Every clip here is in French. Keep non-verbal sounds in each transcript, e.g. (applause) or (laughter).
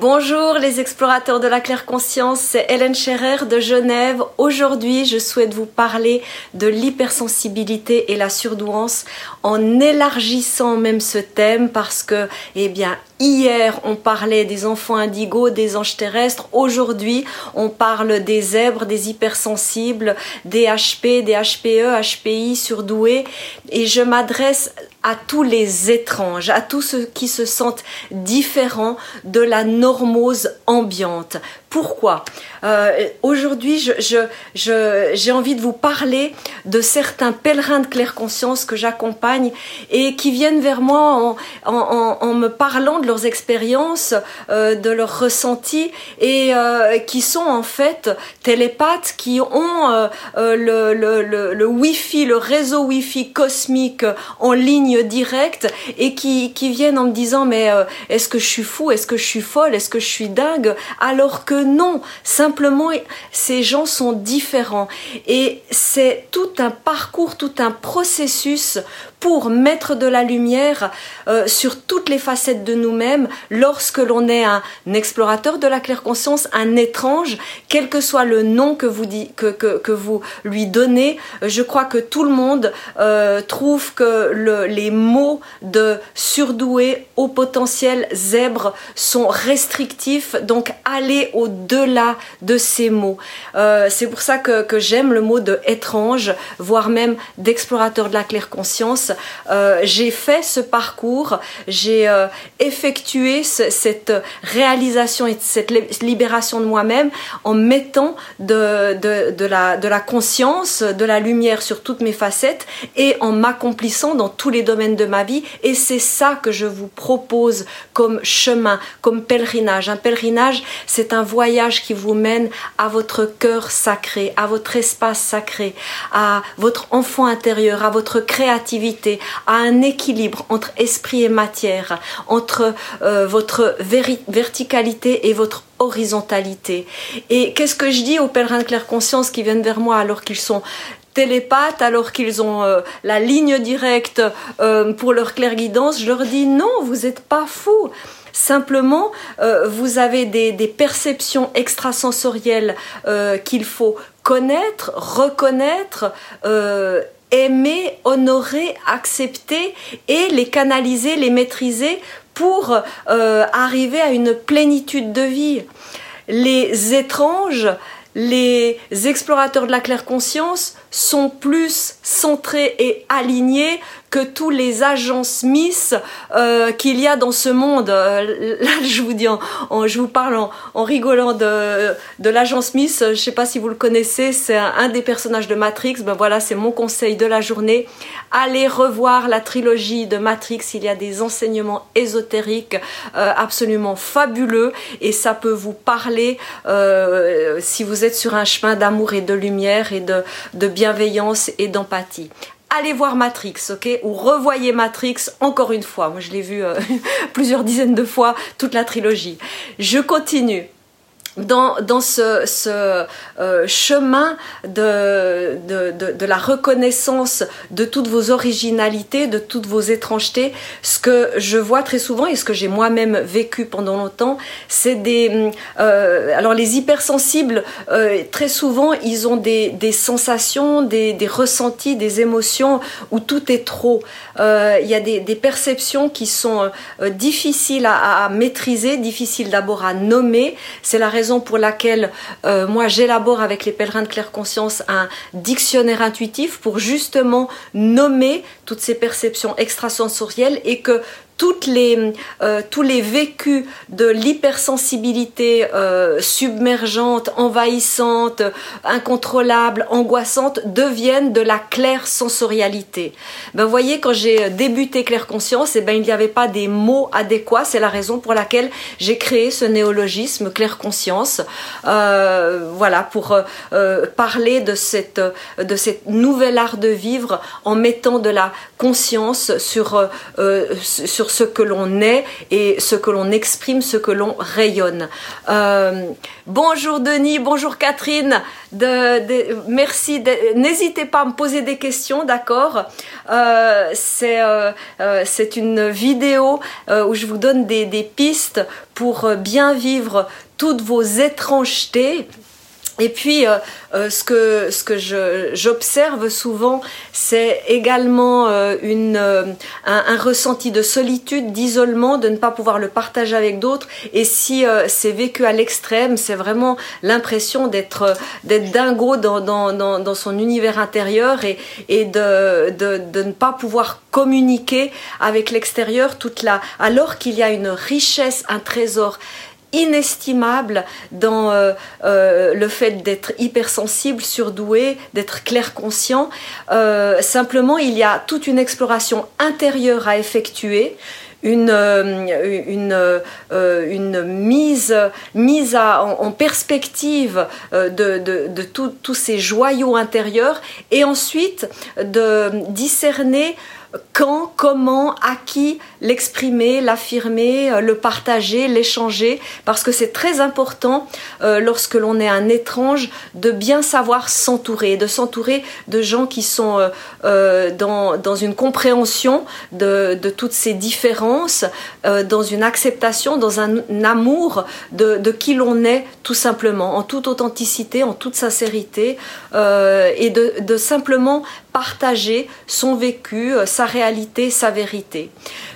Bonjour les explorateurs de la claire conscience, c'est Hélène Scherer de Genève. Aujourd'hui, je souhaite vous parler de l'hypersensibilité et la surdouance en élargissant même ce thème parce que, eh bien, Hier, on parlait des enfants indigos, des anges terrestres. Aujourd'hui, on parle des zèbres, des hypersensibles, des HP, des HPE, HPI, surdoués. Et je m'adresse à tous les étranges, à tous ceux qui se sentent différents de la normose ambiante. Pourquoi. Euh, Aujourd'hui, j'ai envie de vous parler de certains pèlerins de claire conscience que j'accompagne et qui viennent vers moi en, me parlant de leurs expériences, euh, de leurs ressentis et euh, qui sont en fait télépathes, qui ont euh, euh, le, le, le, Wi-Fi, le réseau Wi-Fi cosmique en ligne directe et qui, qui viennent en me disant mais est-ce que je suis fou, est-ce que je suis folle, est-ce que je suis dingue? Alors que non, simplement ces gens sont différents. Et c'est tout un parcours, tout un processus pour mettre de la lumière euh, sur toutes les facettes de nous-mêmes. Lorsque l'on est un, explorateur de la claire conscience, un étrange, quel que soit le nom que vous, lui donnez, je crois que tout le monde euh, trouve que le, les mots de surdoué, au potentiel, zèbre sont restrictifs, donc allez au-delà de ces mots. Euh, C'est pour ça que, j'aime le mot de étrange, voire même d'explorateur de la claire conscience, euh, j'ai fait ce parcours, j'ai euh, effectué ce, cette réalisation et cette libération de moi-même en mettant de la conscience, de la lumière sur toutes mes facettes et en m'accomplissant dans tous les domaines de ma vie. Et c'est ça que je vous propose comme chemin, comme pèlerinage. Un pèlerinage, c'est un voyage qui vous mène à votre cœur sacré, à votre espace sacré, à votre enfant intérieur, à votre créativité à un équilibre entre esprit et matière, entre euh, votre verticalité et votre horizontalité. Et qu'est-ce que je dis aux pèlerins de claire conscience qui viennent vers moi alors qu'ils sont télépathes, alors qu'ils ont euh, la ligne directe euh, pour leur claire-guidance, je leur dis non, vous n'êtes pas fous. Simplement, euh, vous avez des, des perceptions extrasensorielles euh, qu'il faut connaître, reconnaître, euh, aimer, honorer, accepter et les canaliser, les maîtriser pour euh, arriver à une plénitude de vie. Les étranges, les explorateurs de la claire conscience sont plus centrés et alignés que tous les agents Smith euh, qu'il y a dans ce monde. Euh, là, (laughs) je vous dis, en, je vous parle en, rigolant de, l'agent Smith. Je ne sais pas si vous le connaissez, c'est un, des personnages de Matrix. Ben voilà, c'est mon conseil de la journée. Allez revoir la trilogie de Matrix. Il y a des enseignements ésotériques euh, absolument fabuleux et ça peut vous parler si vous êtes sur un chemin d'amour et de lumière et de bienveillance et d'empathie allez voir Matrix, ok Ou revoyez Matrix encore une fois. Moi, je l'ai vu euh, (laughs) plusieurs dizaines de fois, toute la trilogie. Je continue dans, dans ce, ce euh, chemin de, de, de, la reconnaissance de toutes vos originalités, de toutes vos étrangetés, ce que je vois très souvent et ce que j'ai moi-même vécu pendant longtemps, c'est des... Euh, alors les hypersensibles, euh, très souvent, ils ont des, des sensations, des, des, ressentis, des émotions où tout est trop. Il y a des, des, perceptions qui sont difficiles à, maîtriser, difficiles d'abord à nommer. C'est la raison pour laquelle euh, moi j'élabore avec les pèlerins de claire conscience un dictionnaire intuitif pour justement nommer toutes ces perceptions extrasensorielles et que toutes les, euh, tous les vécus de l'hypersensibilité euh, submergente, envahissante, incontrôlable, angoissante deviennent de la claire sensorialité. Ben, voyez, quand j'ai débuté Claire Conscience, eh ben, il n'y avait pas des mots adéquats. C'est la raison pour laquelle j'ai créé ce néologisme Claire Conscience. Euh, voilà, pour euh, parler de cette, de nouvelle art de vivre en mettant de la conscience sur, euh, sur ce que l'on est et ce que l'on exprime, ce que l'on rayonne. Euh, bonjour Denis, bonjour Catherine. Merci. N'hésitez pas à me poser des questions, d'accord euh, C'est euh, c'est une vidéo où je vous donne des, des pistes pour bien vivre toutes vos étrangetés et puis, euh, euh, ce que, ce j'observe souvent, c'est également euh, une, un, ressenti de solitude, d'isolement, de ne pas pouvoir le partager avec d'autres. Et si c'est vécu à l'extrême, c'est vraiment l'impression d'être d'être dingo dans, dans, dans, dans, son univers intérieur et, et de, de, de ne pas pouvoir communiquer avec l'extérieur toute la alors qu'il y a une richesse, un trésor inestimable dans euh, euh, le fait d'être hypersensible, surdoué, d'être clair conscient. Euh, simplement, il y a toute une exploration intérieure à effectuer. Une, mise, en, perspective de tous ces joyaux intérieurs et ensuite de discerner quand, comment, à qui l'exprimer, l'affirmer, euh, le partager, l'échanger, parce que c'est très important euh, lorsque l'on est un étrange de bien savoir s'entourer, de s'entourer de gens qui sont euh, dans, dans, une compréhension de, de, toutes ces différences, dans une acceptation, dans un, amour de, de qui l'on est tout simplement, en toute authenticité, en toute sincérité, et de, de simplement partager son vécu, euh, sa réalité, sa vérité.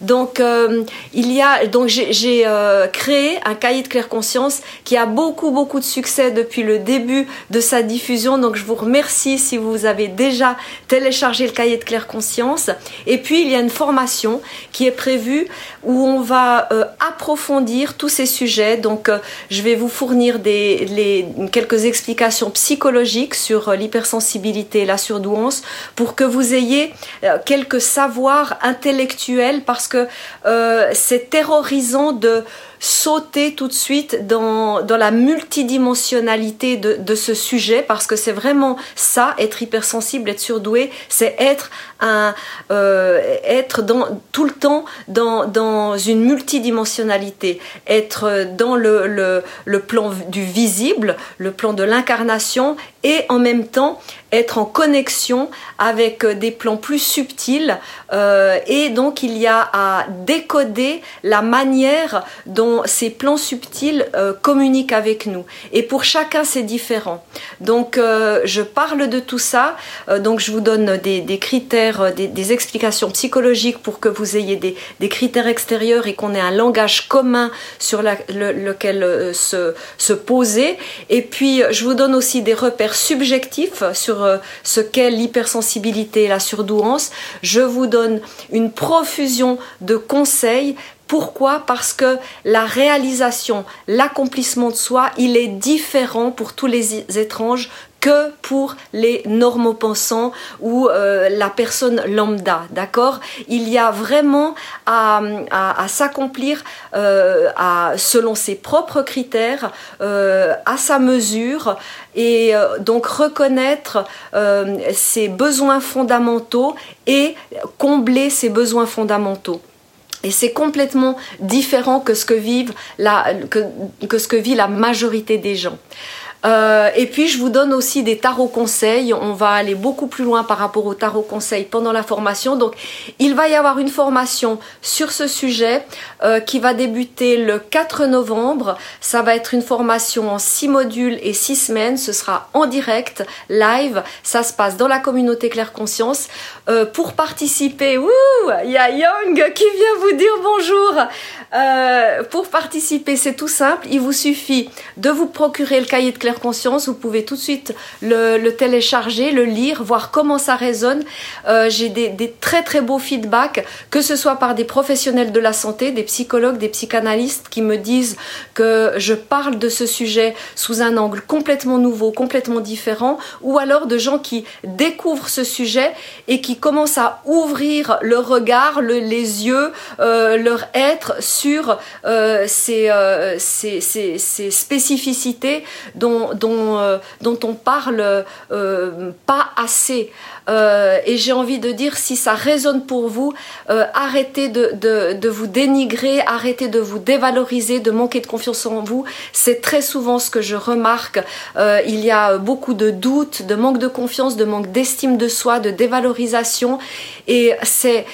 Donc euh, il y a donc j'ai euh, créé un cahier de claire conscience qui a beaucoup beaucoup de succès depuis le début de sa diffusion. Donc je vous remercie si vous avez déjà téléchargé le cahier de claire conscience. Et puis il y a une formation qui est prévue où on va approfondir tous ces sujets. Donc je vais vous fournir des les, quelques explications psychologiques sur l'hypersensibilité et la surdouance pour que vous ayez euh, quelques savoirs intellectuels parce que euh, c'est terrorisant de sauter tout de suite dans, dans la multidimensionnalité de, de ce sujet parce que c'est vraiment ça, être hypersensible, être surdoué, c'est être un euh, être dans tout le temps dans, dans une multidimensionnalité, être dans le, le, le plan du visible, le plan de l'incarnation et en même temps être en connexion avec des plans plus subtils euh, et donc il y a à décoder la manière dont ces plans subtils euh, communiquent avec nous. Et pour chacun, c'est différent. Donc, euh, je parle de tout ça. Euh, donc, je vous donne des, critères, des, explications psychologiques pour que vous ayez des, critères extérieurs et qu'on ait un langage commun sur lequel se, se poser. Et puis, je vous donne aussi des repères subjectifs sur ce qu'est l'hypersensibilité et la surdouance. Je vous donne une profusion de conseils pourquoi? Parce que la réalisation, l'accomplissement de soi, il est différent pour tous les étranges que pour les normopensants ou euh, la personne lambda, d'accord? Il y a vraiment à, s'accomplir euh, selon ses propres critères, euh, à sa mesure, et donc reconnaître ses besoins fondamentaux et combler ses besoins fondamentaux. Et c'est complètement différent que ce que, vivent la, que, que ce que vit la majorité des gens. Euh, et puis je vous donne aussi des tarots conseils. On va aller beaucoup plus loin par rapport aux tarots conseils pendant la formation. Donc il va y avoir une formation sur ce sujet euh, qui va débuter le 4 novembre. Ça va être une formation en 6 modules et 6 semaines. Ce sera en direct, live. Ça se passe dans la communauté Claire Conscience. Euh, pour participer, il y a Young qui vient vous dire bonjour. Pour participer, c'est tout simple. Il vous suffit de vous procurer le cahier de Claire conscience, vous pouvez tout de suite le, télécharger, le lire, voir comment ça résonne. Euh, j'ai des, très très beaux feedbacks, que ce soit par des professionnels de la santé, des psychologues, des psychanalystes qui me disent que je parle de ce sujet sous un angle complètement nouveau, complètement différent, ou alors de gens qui découvrent ce sujet et qui commencent à ouvrir le regard, les yeux, euh, leur être sur euh, ces, ces, spécificités dont, dont, euh, dont on parle euh, pas assez. Euh, et j'ai envie de dire, si ça résonne pour vous, euh, arrêtez de, de, de, vous dénigrer, arrêtez de vous dévaloriser, de manquer de confiance en vous. C'est très souvent ce que je remarque. Euh, il y a beaucoup de doutes, de manque de confiance, de manque d'estime de soi, de dévalorisation. Et c'est,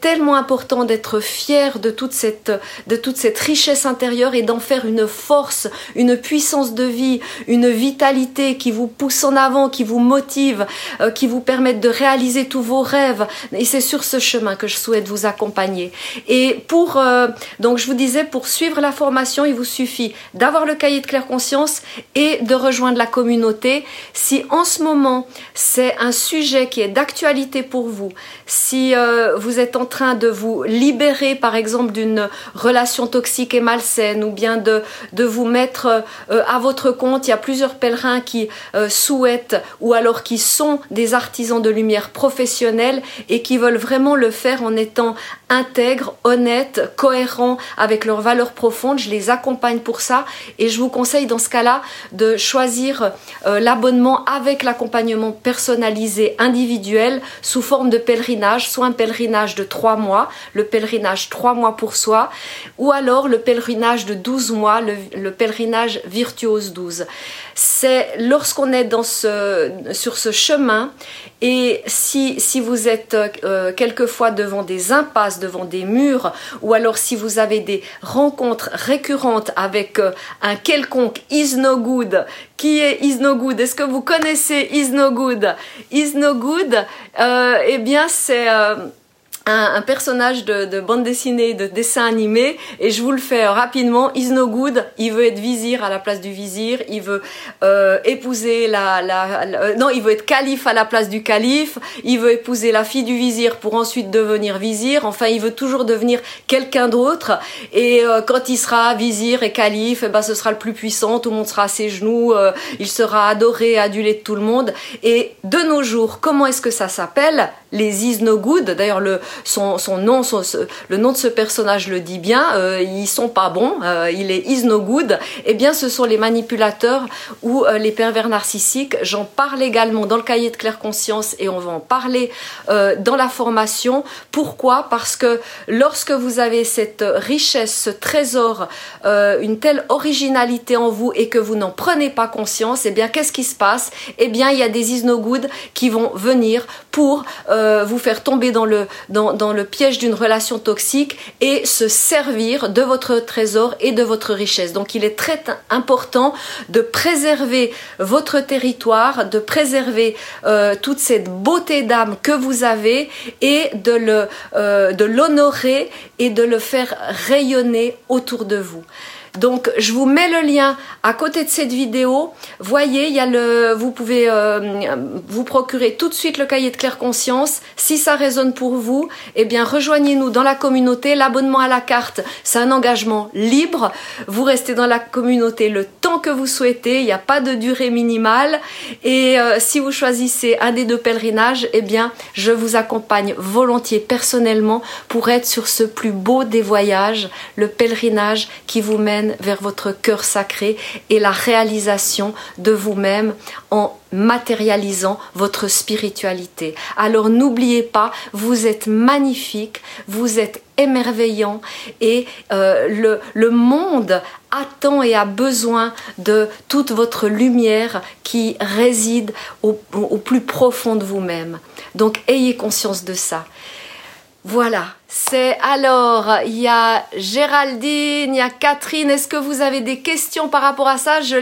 tellement important d'être fier de toute cette, de toute cette richesse intérieure et d'en faire une force, une puissance de vie, une vitalité qui vous pousse en avant, qui vous motive, qui vous de réaliser tous vos rêves. Et c'est sur ce chemin que je souhaite vous accompagner. Et pour, euh, donc je vous disais, pour suivre la formation, il vous suffit d'avoir le cahier de claire conscience et de rejoindre la communauté. Si en ce moment c'est un sujet qui est d'actualité pour vous, si euh, vous êtes en train de vous libérer par exemple d'une relation toxique et malsaine ou bien de, de vous mettre à votre compte, il y a plusieurs pèlerins qui souhaitent ou alors qui sont des artisans de lumière professionnels et qui veulent vraiment le faire en étant intègres, honnêtes, cohérents avec leurs valeurs profondes. Je les accompagne pour ça et je vous conseille dans ce cas-là de choisir euh, l'abonnement avec l'accompagnement personnalisé individuel sous forme de pèlerinage, soit un pèlerinage de trois mois, le pèlerinage trois mois pour soi, ou alors le pèlerinage de 12 mois, le, le pèlerinage virtuose 12. C'est lorsqu'on est dans ce, sur ce chemin et si, si vous êtes euh, quelquefois devant des impasses, devant des murs, ou alors si vous avez des rencontres récurrentes avec euh, un quelconque is no good, qui est is no good Est-ce que vous connaissez is no good Is no good, euh, eh bien c'est un, personnage de, bande dessinée, de dessin animé, et je vous le fais rapidement. Is no good. Il veut être vizir à la place du vizir. Il veut euh, épouser la, la, euh, non, il veut être calife à la place du calife. Il veut épouser la fille du vizir pour ensuite devenir vizir. Enfin, il veut toujours devenir quelqu'un d'autre. Et euh, quand il sera vizir et calife, eh ben, ce sera le plus puissant. Tout le monde sera à ses genoux. il sera adoré, adulé de tout le monde. Et de nos jours, comment est-ce que ça s'appelle? Les is no good. D'ailleurs, le son, nom, le nom de ce personnage le dit bien, euh, ils sont pas bons, euh, il est is no good, eh bien ce sont les manipulateurs ou euh, les pervers narcissiques. J'en parle également dans le cahier de claire conscience et on va en parler dans la formation. Pourquoi? Parce que lorsque vous avez cette richesse, ce trésor, une telle originalité en vous et que vous n'en prenez pas conscience, eh bien qu'est-ce qui se passe? Eh bien il y a des is no good qui vont venir pour vous faire tomber dans le dans dans, le piège d'une relation toxique et se servir de votre trésor et de votre richesse. Donc il est très important de préserver votre territoire, de préserver euh, toute cette beauté d'âme que vous avez et de le euh, de l'honorer et de le faire rayonner autour de vous. Donc je vous mets le lien à côté de cette vidéo. Voyez, il y a le, vous pouvez euh, vous procurer tout de suite le cahier de claire conscience. Si ça résonne pour vous, eh bien rejoignez-nous dans la communauté. L'abonnement à la carte, c'est un engagement libre. Vous restez dans la communauté le temps que vous souhaitez. Il n'y a pas de durée minimale. Et euh, si vous choisissez un des deux pèlerinages, eh bien je vous accompagne volontiers personnellement pour être sur ce plus beau des voyages, le pèlerinage qui vous mène vers votre cœur sacré et la réalisation de vous-même en matérialisant votre spiritualité. Alors n'oubliez pas, vous êtes magnifique, vous êtes émerveillant et euh, le, monde attend et a besoin de toute votre lumière qui réside au, au plus profond de vous-même. Donc ayez conscience de ça. Voilà, c'est alors, il y a Géraldine, il y a Catherine. Est-ce que vous avez des questions par rapport à ça? Je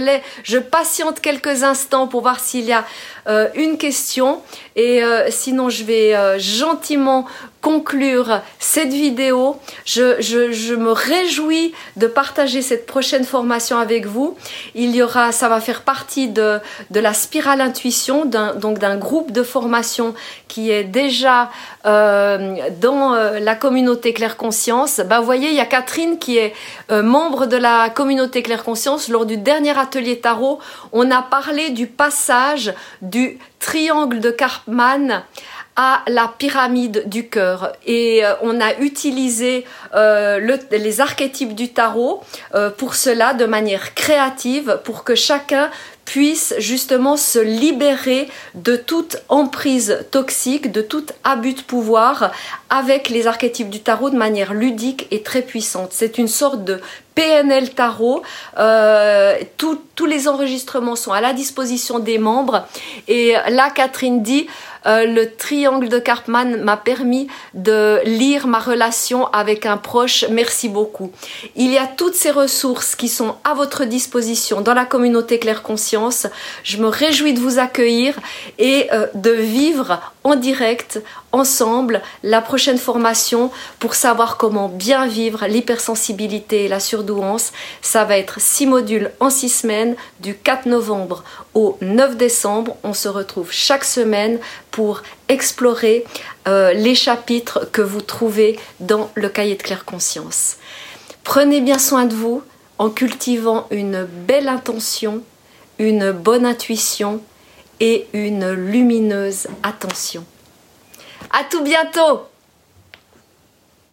je patiente quelques instants pour voir s'il y a euh, une question. Et euh, sinon, je vais euh, gentiment conclure cette vidéo. Je, je, me réjouis de partager cette prochaine formation avec vous. Il y aura, ça va faire partie de, de la spirale intuition, donc d'un groupe de formation qui est déjà dans la communauté Claire Conscience. Bah, vous voyez, il y a Catherine qui est euh, membre de la communauté Claire Conscience. Lors du dernier atelier tarot, on a parlé du passage du triangle de Karpman à la pyramide du cœur et euh, on a utilisé euh, le, les archétypes du tarot pour cela de manière créative pour que chacun puisse justement se libérer de toute emprise toxique, de tout abus de pouvoir avec les archétypes du tarot de manière ludique et très puissante. C'est une sorte de PNL Tarot. Euh, tous les enregistrements sont à la disposition des membres. Et là, Catherine dit, euh, le triangle de Karpman m'a permis de lire ma relation avec un proche. Merci beaucoup. Il y a toutes ces ressources qui sont à votre disposition dans la communauté Claire Conscience. Je me réjouis de vous accueillir et euh, de vivre en direct ensemble la prochaine formation pour savoir comment bien vivre l'hypersensibilité et la surdouance. Ça va être six modules en six semaines du 4 novembre au 9 décembre. On se retrouve chaque semaine pour explorer euh, les chapitres que vous trouvez dans le cahier de claire conscience. Prenez bien soin de vous en cultivant une belle intention, une bonne intuition et une lumineuse attention. À tout bientôt